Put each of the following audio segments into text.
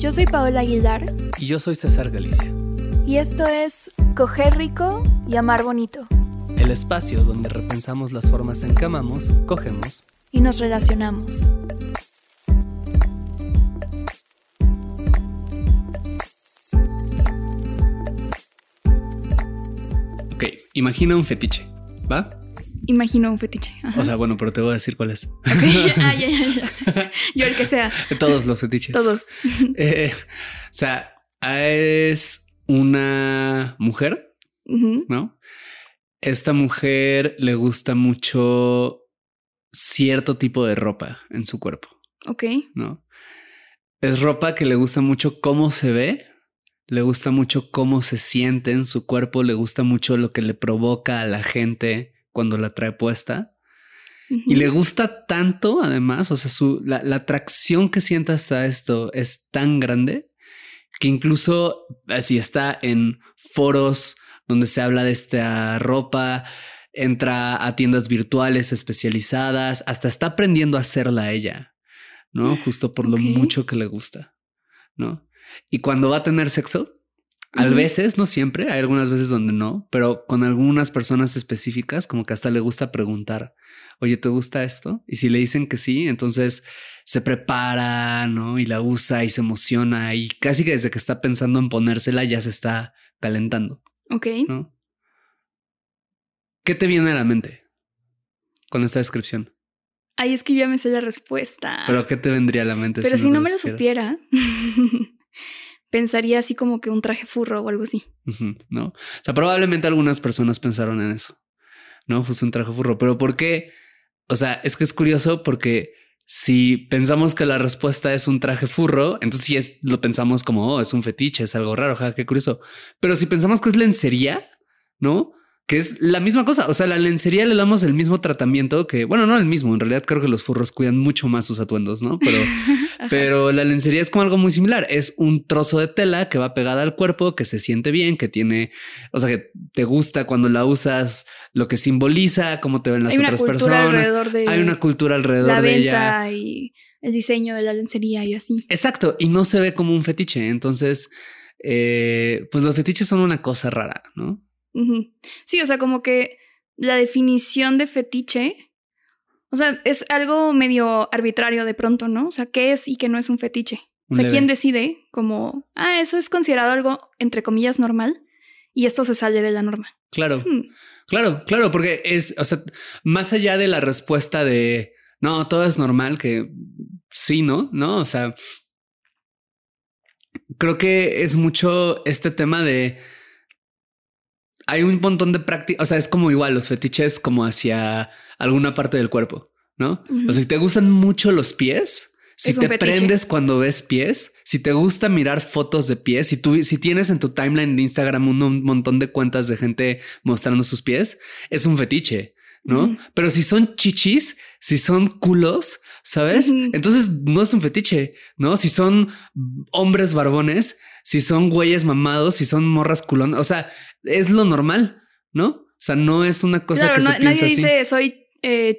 Yo soy Paola Aguilar. Y yo soy César Galicia. Y esto es Coger Rico y Amar Bonito. El espacio donde repensamos las formas en que amamos, cogemos y nos relacionamos. Ok, imagina un fetiche, ¿va? Imagino un fetiche. O sea, bueno, pero te voy a decir cuál es. Ah, ya, ya, ya. Yo el que sea. Todos los fetiches. Todos. Eh, o sea, es una mujer, ¿no? Esta mujer le gusta mucho cierto tipo de ropa en su cuerpo. Ok. ¿No? Es ropa que le gusta mucho cómo se ve, le gusta mucho cómo se siente en su cuerpo, le gusta mucho lo que le provoca a la gente cuando la trae puesta. Y le gusta tanto, además, o sea, su, la, atracción que siente hasta esto es tan grande que incluso así está en foros donde se habla de esta ropa, entra a tiendas virtuales especializadas, hasta está aprendiendo a hacerla ella, ¿no? Justo por lo mucho que le gusta, ¿no? Y cuando va a tener sexo, a veces, no siempre, hay algunas veces donde no, pero con algunas personas específicas, como que hasta le gusta preguntar, oye, ¿te gusta esto? Y si le dicen que sí, entonces se prepara, ¿no? Y la usa y se emociona y casi que desde que está pensando en ponérsela ya se está calentando. Ok. ¿no? ¿Qué te viene a la mente con esta descripción? Ahí es que ya me sé la respuesta. Pero ¿qué te vendría a la mente? Pero si, no, me lo supiera. pensaría así como que un traje furro o algo así. no. O sea, probablemente algunas personas pensaron en eso. No, justo un traje furro. Pero ¿por qué? O sea, es que es curioso porque si pensamos que la respuesta es un traje furro, entonces sí es, lo pensamos como, oh, es un fetiche, es algo raro, ja, qué curioso. Pero si pensamos que es lencería, ¿no? Que es la misma cosa. O sea, la lencería le damos el mismo tratamiento que, bueno, no el mismo. En realidad creo que los furros cuidan mucho más sus atuendos, no? Pero, pero la lencería es como algo muy similar. Es un trozo de tela que va pegada al cuerpo, que se siente bien, que tiene, o sea, que te gusta cuando la usas, lo que simboliza, cómo te ven las otras personas. Hay una cultura alrededor de ella y el diseño de la lencería y así. Exacto. Y no se ve como un fetiche. Entonces, eh, pues los fetiches son una cosa rara, no? Sí, o sea, como que la definición de fetiche, o sea, es algo medio arbitrario de pronto, ¿no? O sea, ¿qué es y qué no es un fetiche? O sea, ¿quién decide como, ah, eso es considerado algo, entre comillas, normal y esto se sale de la norma? Claro, claro, claro, porque es, o sea, más allá de la respuesta de, no, todo es normal, que sí, ¿no? ¿No? O sea, creo que es mucho este tema de hay un montón de prácticas, o sea, es como igual los fetiches como hacia alguna parte del cuerpo, ¿no? O sea, si te gustan mucho los pies, si te prendes cuando ves pies, si te gusta mirar fotos de pies, si tú, si tienes en tu timeline de Instagram un, montón de cuentas de gente mostrando sus pies, es un fetiche, ¿no? Pero si son chichis, si son culos, ¿sabes? Entonces no es un fetiche, ¿no? Si son hombres barbones, si son güeyes mamados, si son morras culonas, o sea, es lo normal, ¿no? O sea, no es una cosa que se piensa nadie dice soy eh,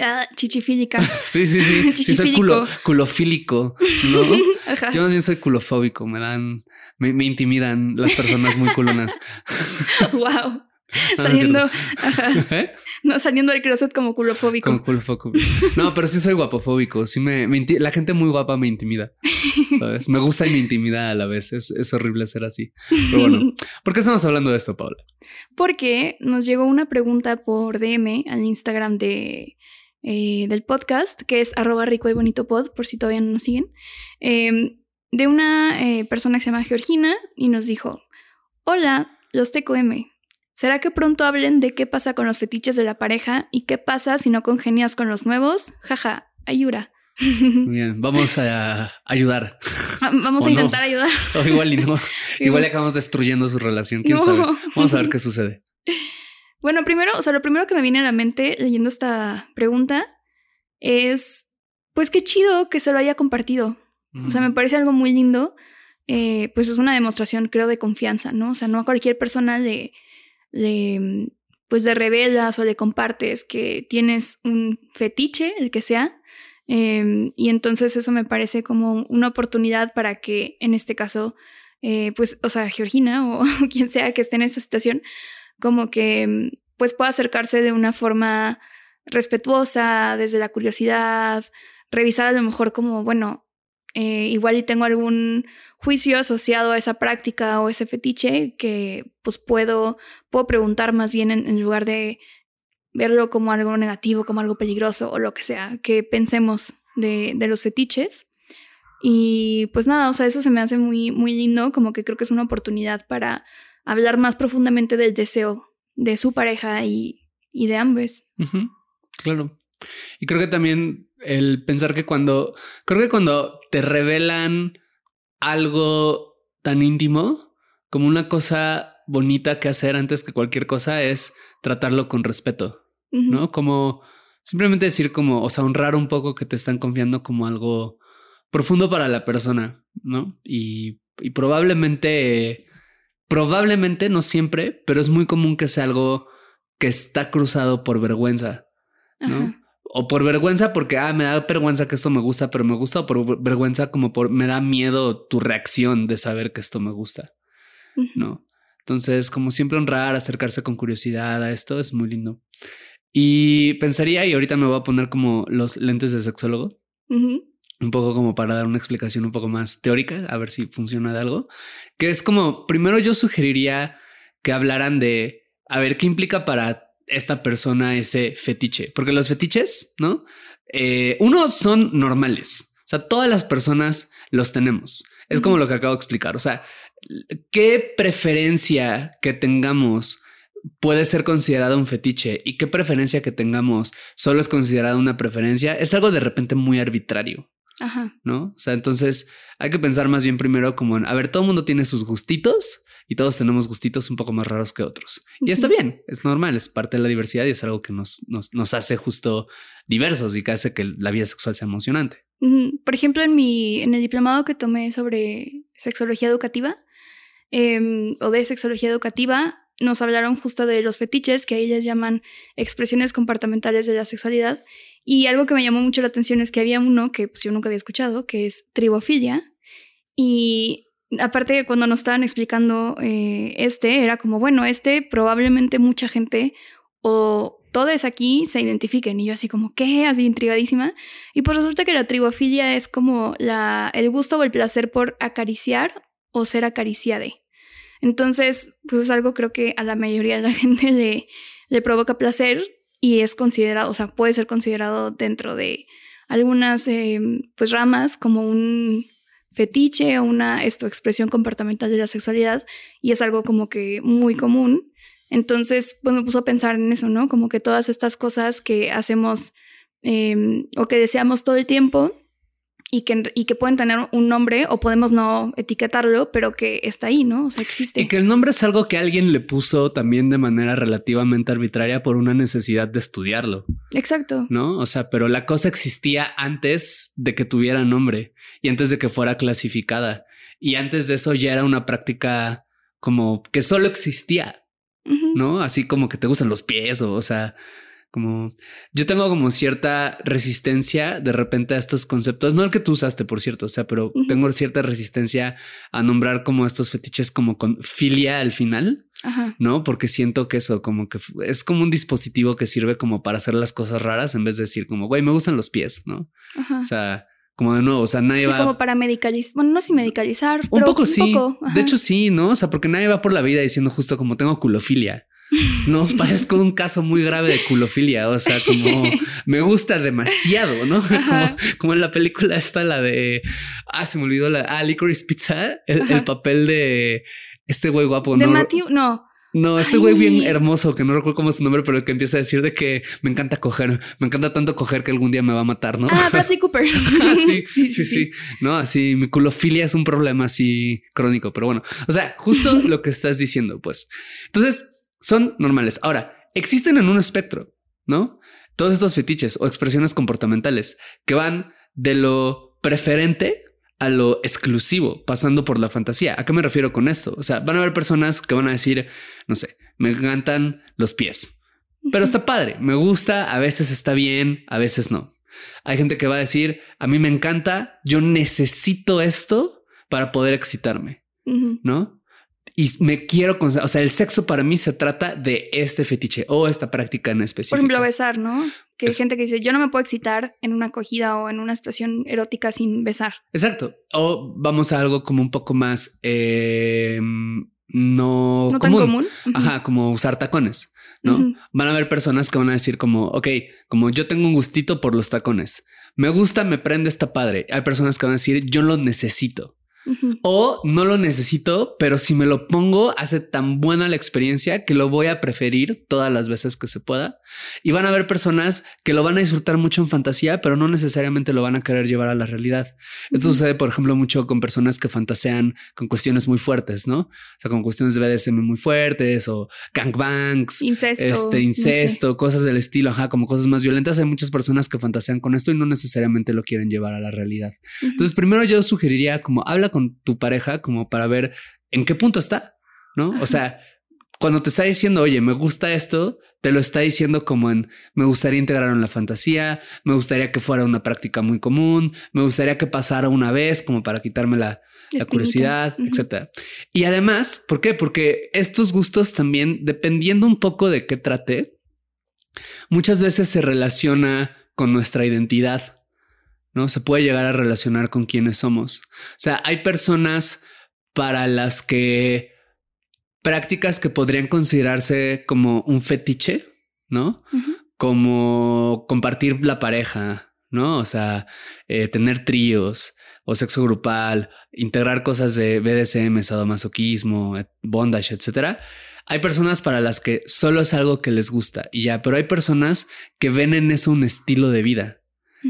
ah, chichifílica. sí, sí, sí. sí soy culo, culofílico, ¿no? Yo más bien soy culofóbico, me dan, me, me intimidan las personas muy culonas. wow. Saliendo, ¿Eh? no, saliendo del closet como culofóbico. Como culofóbico. No, pero sí soy guapofóbico. Sí me, la gente muy guapa me intimida. ¿Sabes? Me gusta y me intimida a la vez. Es, horrible ser así. Pero bueno, ¿por qué estamos hablando de esto, Paula? Porque nos llegó una pregunta por DM al Instagram de, eh, del podcast, que es arroba rico y bonito pod, por si todavía no nos siguen, em, de una eh, persona que se llama Georgina y nos dijo, hola, los TQM, ¿Será que pronto hablen de qué pasa con los fetiches de la pareja y qué pasa si no congenias con los nuevos? Jaja, ayura. Bien, vamos a ayudar. Ah, vamos a intentar ayudar. O igual y no. igual le acabamos destruyendo su relación. ¿Quién sabe? Vamos a ver qué sucede. Bueno, primero, o sea, lo primero que me viene a la mente leyendo esta pregunta es, pues qué chido que se lo haya compartido. O sea, me parece algo muy lindo. Eh, pues es una demostración, creo, de confianza, ¿no? O sea, no a cualquier persona le, le, pues le revelas o le compartes que tienes un fetiche, el que sea, Em, y entonces eso me parece como una oportunidad para que en este caso, eh, pues, o sea, Georgina o quien sea que esté en esta situación, como que mm, pues pueda acercarse de una forma respetuosa, desde la curiosidad, revisar a lo mejor como, bueno, eh, igual y tengo algún juicio asociado a esa práctica o ese fetiche que pues puedo, puedo preguntar más bien en lugar de verlo como algo negativo, como algo peligroso o lo que sea, que pensemos de, de los fetiches. Y pues nada, o sea, eso se me hace muy, muy lindo, como que creo que es una oportunidad para hablar más profundamente del deseo de su pareja y, y de ambos. Claro. Y creo que también el pensar que cuando, creo que cuando te revelan algo tan íntimo como una cosa bonita que hacer antes que cualquier cosa es tratarlo con respeto. ¿no? Como simplemente decir como, o sea, honrar un poco que te están confiando como algo profundo para la persona, ¿no? Y, y probablemente, probablemente, no siempre, pero es muy común que sea algo que está cruzado por vergüenza, ¿no? O por vergüenza porque, ah, me da vergüenza que esto me gusta, pero me gusta, o por vergüenza como por, me da miedo tu reacción de saber que esto me gusta, ¿no? Entonces, como siempre honrar, acercarse con curiosidad a esto es muy lindo. Y pensaría, y ahorita me voy a poner como los lentes de sexólogo, un poco como para dar una explicación un poco más teórica, a ver si funciona de algo, que es como, primero yo sugeriría que hablaran de, a ver, ¿qué implica para esta persona ese fetiche? Porque los fetiches, ¿no? Eh, uno son normales, o sea, todas las personas los tenemos. Es como lo que acabo de explicar, o sea, ¿qué preferencia que tengamos puede ser considerado un fetiche y qué preferencia que tengamos solo es considerada una preferencia, es algo de repente muy arbitrario. Ajá. ¿No? O sea, entonces hay que pensar más bien primero como en, a ver, todo el mundo tiene sus gustitos y todos tenemos gustitos un poco más raros que otros. Y está bien, es normal, es parte de la diversidad y es algo que nos, nos, hace justo diversos y que hace que la vida sexual sea emocionante. Por ejemplo, en, mi, en el diplomado que tomé sobre sexología educativa em, o de sexología educativa, nos hablaron justo de los fetiches, que les llaman expresiones comportamentales de la sexualidad. Y algo que me llamó mucho la atención es que había uno que pues, yo nunca había escuchado, que es tribofilia. Y aparte cuando nos estaban explicando eh, este, era como, bueno, este probablemente mucha gente o todos aquí se identifiquen. Y yo así como, ¿qué? Así intrigadísima. Y pues resulta que la tribofilia es como la, el gusto o el placer por acariciar o ser acariciade. Entonces, pues es algo creo que a la mayoría de la gente le, le provoca placer y es considerado, o sea, puede ser considerado dentro de algunas eh, pues ramas como un fetiche o una esto, expresión comportamental de la sexualidad y es algo como que muy común. Entonces, pues me puso a pensar en eso, ¿no? Como que todas estas cosas que hacemos em, o que deseamos todo el tiempo y que, y que pueden tener un nombre o podemos no etiquetarlo, pero que está ahí, ¿no? O sea, existe. Y que el nombre es algo que alguien le puso también de manera relativamente arbitraria por una necesidad de estudiarlo. Exacto. ¿No? O sea, pero la cosa existía antes de que tuviera nombre y antes de que fuera clasificada. Y antes de eso ya era una práctica como que solo existía, ¿no? Así como que te gustan los pies o, o sea, como yo tengo como cierta resistencia de repente a estos conceptos, no el que tú usaste, por cierto, o sea, pero tengo cierta resistencia a nombrar como estos fetiches como con filia al final, ¿no? Porque siento que eso como que es como un dispositivo que sirve como para hacer las cosas raras en vez de decir como, güey, me gustan los pies, ¿no? O sea, como de nuevo, o sea, nadie va. como para medicalizar, bueno, no sin medicalizar. Un poco sí. de hecho, sí, ¿no? O sea, porque nadie va por la vida diciendo justo como tengo culofilia. No, parezco un caso muy grave de culofilia, o sea, como me gusta demasiado, ¿no? Como, en la película esta, la de, ah, se me olvidó la, ah, Licorice Pizza, el, papel de este güey guapo, ¿no? De Matthew, no. No, este güey bien hermoso, que no recuerdo cómo es su nombre, pero que empieza a decir de que me encanta coger, me encanta tanto coger que algún día me va a matar, ¿no? Ah, Bradley Cooper. Ah, sí, sí, sí, sí, No, así mi culofilia es un problema así crónico, pero bueno, o sea, justo lo que estás diciendo, pues. Entonces, son normales. Ahora, existen en un espectro, ¿no? Todos estos fetiches o expresiones comportamentales que van de lo preferente a lo exclusivo, pasando por la fantasía. ¿A qué me refiero con esto? O sea, van a haber personas que van a decir, no sé, me encantan los pies, pero está padre, me gusta, a veces está bien, a veces no. Hay gente que va a decir, a mí me encanta, yo necesito esto para poder excitarme. ¿no? Y me quiero, o sea, el sexo para mí se trata de este fetiche o esta práctica en específico. Por ejemplo, besar, ¿no? Que hay gente que dice, yo no me puedo excitar en una acogida o en una situación erótica sin besar. Exacto. O vamos a algo como un poco más eh, no, No tan común. Ajá, como usar tacones, ¿no? Van a haber personas que van a decir como, ok, como yo tengo un gustito por los tacones. Me gusta, me prende, está padre. Hay personas que van a decir, yo lo necesito. O no lo necesito, pero si me lo pongo, hace tan buena la experiencia que lo voy a preferir todas las veces que se pueda. Y van a haber personas que lo van a disfrutar mucho en fantasía, pero no necesariamente lo van a querer llevar a la realidad. Esto sucede, por ejemplo, mucho con personas que fantasean con cuestiones muy fuertes, ¿no? O sea, con cuestiones de BDSM muy fuertes o gangbangs. Incesto. Este no sé. incesto, cosas del estilo, ajá, como cosas más violentas. Hay muchas personas que fantasean con esto y no necesariamente lo quieren llevar a la realidad. Entonces, primero yo sugeriría como habla con tu pareja como para ver en qué punto está, ¿no? O sea, cuando te está diciendo, oye, me gusta esto, te lo está diciendo como en, me gustaría integrarlo en la fantasía, me gustaría que fuera una práctica muy común, me gustaría que pasara una vez como para quitarme la, curiosidad, Ujú. etcétera. Y además, ¿por qué? Porque estos gustos también, dependiendo un poco de qué trate, muchas veces se relaciona con nuestra identidad, ¿no? Se puede llegar a relacionar con quiénes somos. O sea, hay personas para las que prácticas que podrían considerarse como un fetiche, ¿no? Como compartir la pareja, ¿no? O sea, eh, tener tríos o sexo grupal, integrar cosas de BDSM, sadomasoquismo, bondage, etcétera. Hay personas para las que solo es algo que les gusta y ya, pero hay personas que ven en eso un estilo de vida,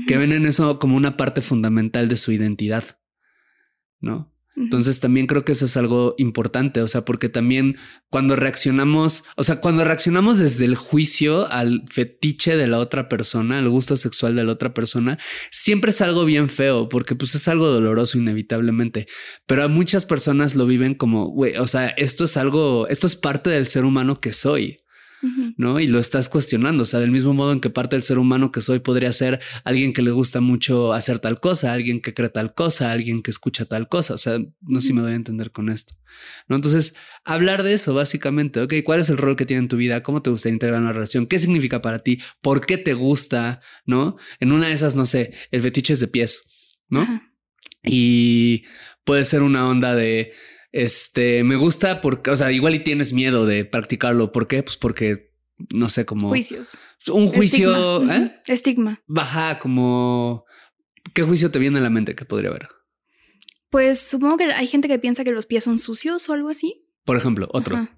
que ven en eso como una parte fundamental de su identidad, ¿no? Entonces también creo que eso es algo importante, o sea, porque también cuando reaccionamos, o sea, cuando reaccionamos desde el juicio al fetiche de la otra persona, al gusto sexual de la otra persona, siempre es algo bien feo, porque pues es algo doloroso inevitablemente, pero a muchas personas lo viven como, güey, o sea, esto es algo, esto es parte del ser humano que soy. ¿No? Y lo estás cuestionando, o sea, del mismo modo en que parte del ser humano que soy podría ser alguien que le gusta mucho hacer tal cosa, alguien que cree tal cosa, alguien que escucha tal cosa, o sea, no sé si me doy a entender con esto, ¿no? Entonces, hablar de eso básicamente, ok, ¿cuál es el rol que tiene en tu vida? ¿Cómo te gustaría integrar en la relación? ¿Qué significa para ti? ¿Por qué te gusta? ¿No? En una de esas, no sé, el fetiche es de pies, ¿no? Y puede ser una onda de este me gusta porque, o sea, igual y tienes miedo de practicarlo. ¿Por qué? Pues porque no sé, como Juicios. un juicio, Estigma. ¿eh? Estigma. Baja, como qué juicio te viene a la mente que podría haber. Pues supongo que hay gente que piensa que los pies son sucios o algo así. Por ejemplo, otro.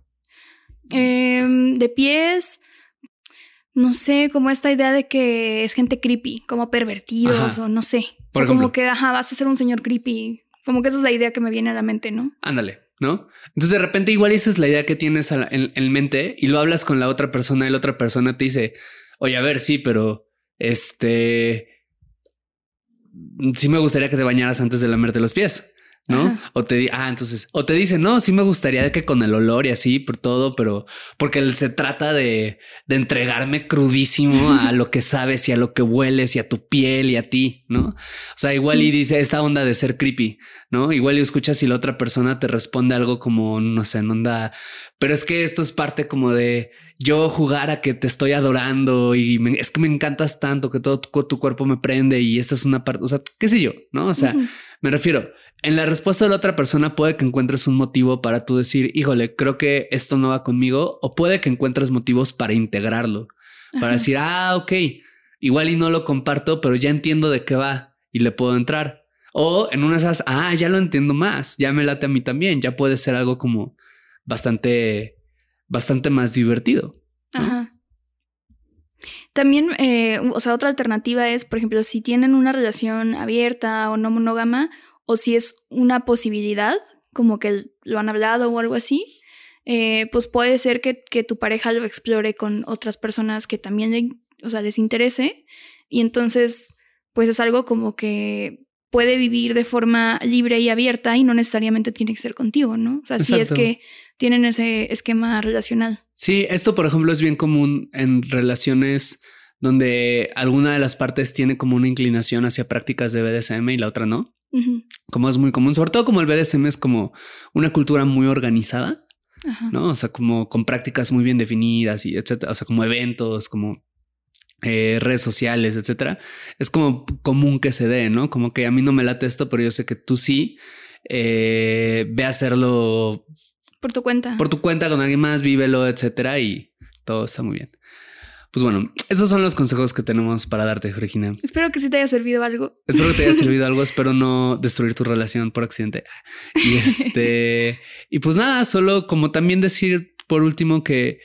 Em, de pies, no sé, como esta idea de que es gente creepy, como pervertidos Ajá. o no sé. O sea, como que, ajá, vas a ser un señor creepy. Como que esa es la idea que me viene a la mente, ¿no? Ándale, ¿no? Entonces de repente igual esa es la idea que tienes en, en mente y lo hablas con la otra persona y la otra persona te dice, oye, a ver, sí, pero este, sí me gustaría que te bañaras antes de lamerte los pies. ¿No? Ajá. O te ah, entonces, o te dice, no, sí me gustaría que con el olor y así por todo, pero porque se trata de, de entregarme crudísimo a lo que sabes y a lo que hueles y a tu piel y a ti, ¿no? O sea, igual y dice esta onda de ser creepy, ¿no? Igual y escuchas y la otra persona te responde algo como, no sé, en onda, pero es que esto es parte como de yo jugar a que te estoy adorando y me- es que me encantas tanto que todo tu, tu cuerpo me prende y esta es una parte, o sea, qué sé yo, ¿no? O sea. Me refiero, en la respuesta de la otra persona puede que encuentres un motivo para tú decir, híjole, creo que esto no va conmigo, o puede que encuentres motivos para integrarlo, para Ajá. decir, ah, ok, igual y no lo comparto, pero ya entiendo de qué va y le puedo entrar. O en una de esas, ah, ya lo entiendo más, ya me late a mí también, ya puede ser algo como bastante, bastante más divertido. ¿no? Ajá. También, eh, o sea, otra alternativa es, por ejemplo, si tienen una relación abierta o no monógama, o si es una posibilidad, como que lo han hablado o algo así, eh, pues puede ser que, que tu pareja lo explore con otras personas que también le- o sea, les interese, y entonces, pues es algo como que puede vivir de forma libre y abierta y no necesariamente tiene que ser contigo, ¿no? O sea, si es que tienen ese esquema relacional. Sí, esto por ejemplo es bien común en relaciones donde alguna de las partes tiene como una inclinación hacia prácticas de BDSM y la otra no. Como es muy común, sobre todo como el BDSM es como una cultura muy organizada, ¿no? O sea, como con prácticas muy bien definidas y etcétera, o sea, como eventos, como eh, redes sociales, etcétera. Es como común que se dé, ¿no? Como que a mí no me late esto, pero yo sé que tú sí. Eh, ve a hacerlo por tu cuenta. Por tu cuenta con alguien más, vívelo, etcétera, y todo está muy bien. Pues bueno, esos son los consejos que tenemos para darte, Regina. Espero que sí te haya servido algo. Espero que te haya servido algo. Espero no destruir tu relación por accidente. Y este, y pues nada, solo como también decir por último que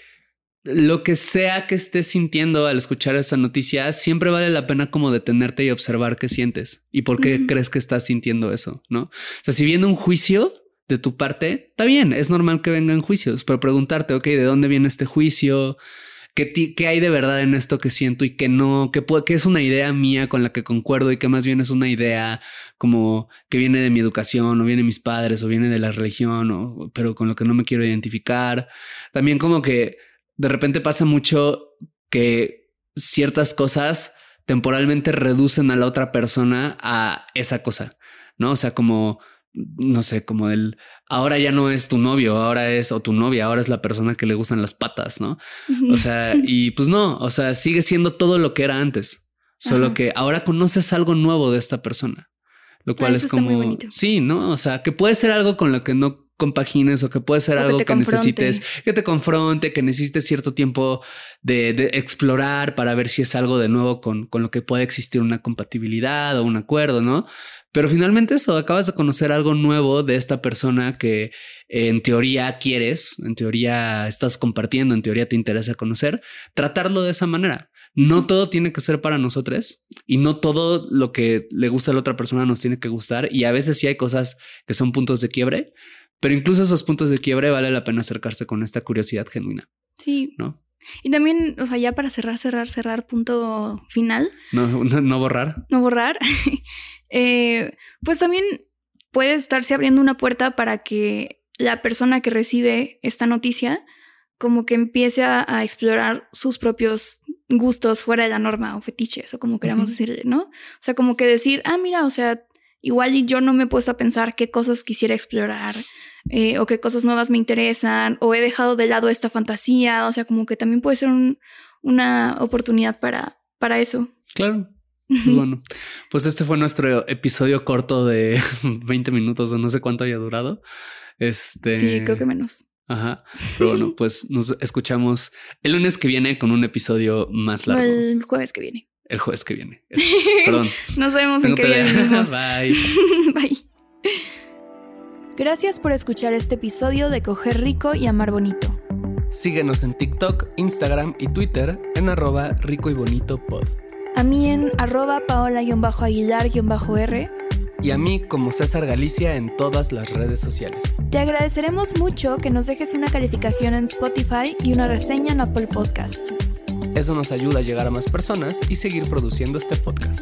lo que sea que estés sintiendo al escuchar esa noticia, siempre vale la pena como detenerte y observar qué sientes y por qué crees que estás sintiendo eso, ¿no? O sea, si viene un juicio de tu parte, está bien, es normal que vengan juicios, pero preguntarte, ok, ¿de dónde viene este juicio? ¿Qué, ¿Qué, hay de verdad en esto que siento y que no, que, que es una idea mía con la que concuerdo y que más bien es una idea como que viene de mi educación o viene de mis padres o viene de la religión, o, pero con lo que no me quiero identificar. También como que de repente pasa mucho que ciertas cosas temporalmente reducen a la otra persona a esa cosa, ¿no? O sea, como no sé, como el ahora ya no es tu novio, ahora es o tu novia, ahora es la persona que le gustan las patas, ¿no? O sea, y pues no, o sea, sigue siendo todo lo que era antes, solo que ahora conoces algo nuevo de esta persona, lo cual es como sí, ¿no? O sea, que puede ser algo con lo que no compagines o que puede ser algo que, necesites, que te confronte, que necesites cierto tiempo de, explorar para ver si es algo de nuevo con, con lo que puede existir una compatibilidad o un acuerdo, ¿no? Pero finalmente eso, acabas de conocer algo nuevo de esta persona que en teoría quieres, en teoría estás compartiendo, en teoría te interesa conocer, tratarlo de esa manera. No todo tiene que ser para nosotros y no todo lo que le gusta a la otra persona nos tiene que gustar y a veces sí hay cosas que son puntos de quiebre, pero incluso esos puntos de quiebre vale la pena acercarse con esta curiosidad genuina. Sí. ¿No? Y también, o sea, ya para cerrar, cerrar, cerrar, punto final. No, no, borrar. No borrar. Eh, pues también puede estarse abriendo una puerta para que la persona que recibe esta noticia como que empiece a, explorar sus propios gustos fuera de la norma o fetiches o como queramos decirle, ¿no? O sea, como que decir, ah, mira, o sea, igual yo no me he puesto a pensar qué cosas quisiera explorar eh, o qué cosas nuevas me interesan o he dejado de lado esta fantasía, o sea, como que también puede ser una oportunidad para, para eso. Claro. Pues bueno, pues este fue nuestro episodio corto de 20 minutos o no sé cuánto haya durado. Este... Sí, creo que menos. Ajá. Pero bueno, pues nos escuchamos el lunes que viene con un episodio más largo. el jueves que viene. El jueves que viene. Perdón. Nos vemos en qué día Bye. Bye. Gracias por escuchar este episodio de Coger Rico y Amar Bonito. Síguenos en TikTok, Instagram y Twitter en arroba rico y bonito pod. A mí en arroba paola-aguilar-r. Y a mí como César Galicia en todas las redes sociales. Te agradeceremos mucho que nos dejes una calificación en Spotify y una reseña en Apple Podcasts. Eso nos ayuda a llegar a más personas y seguir produciendo este podcast.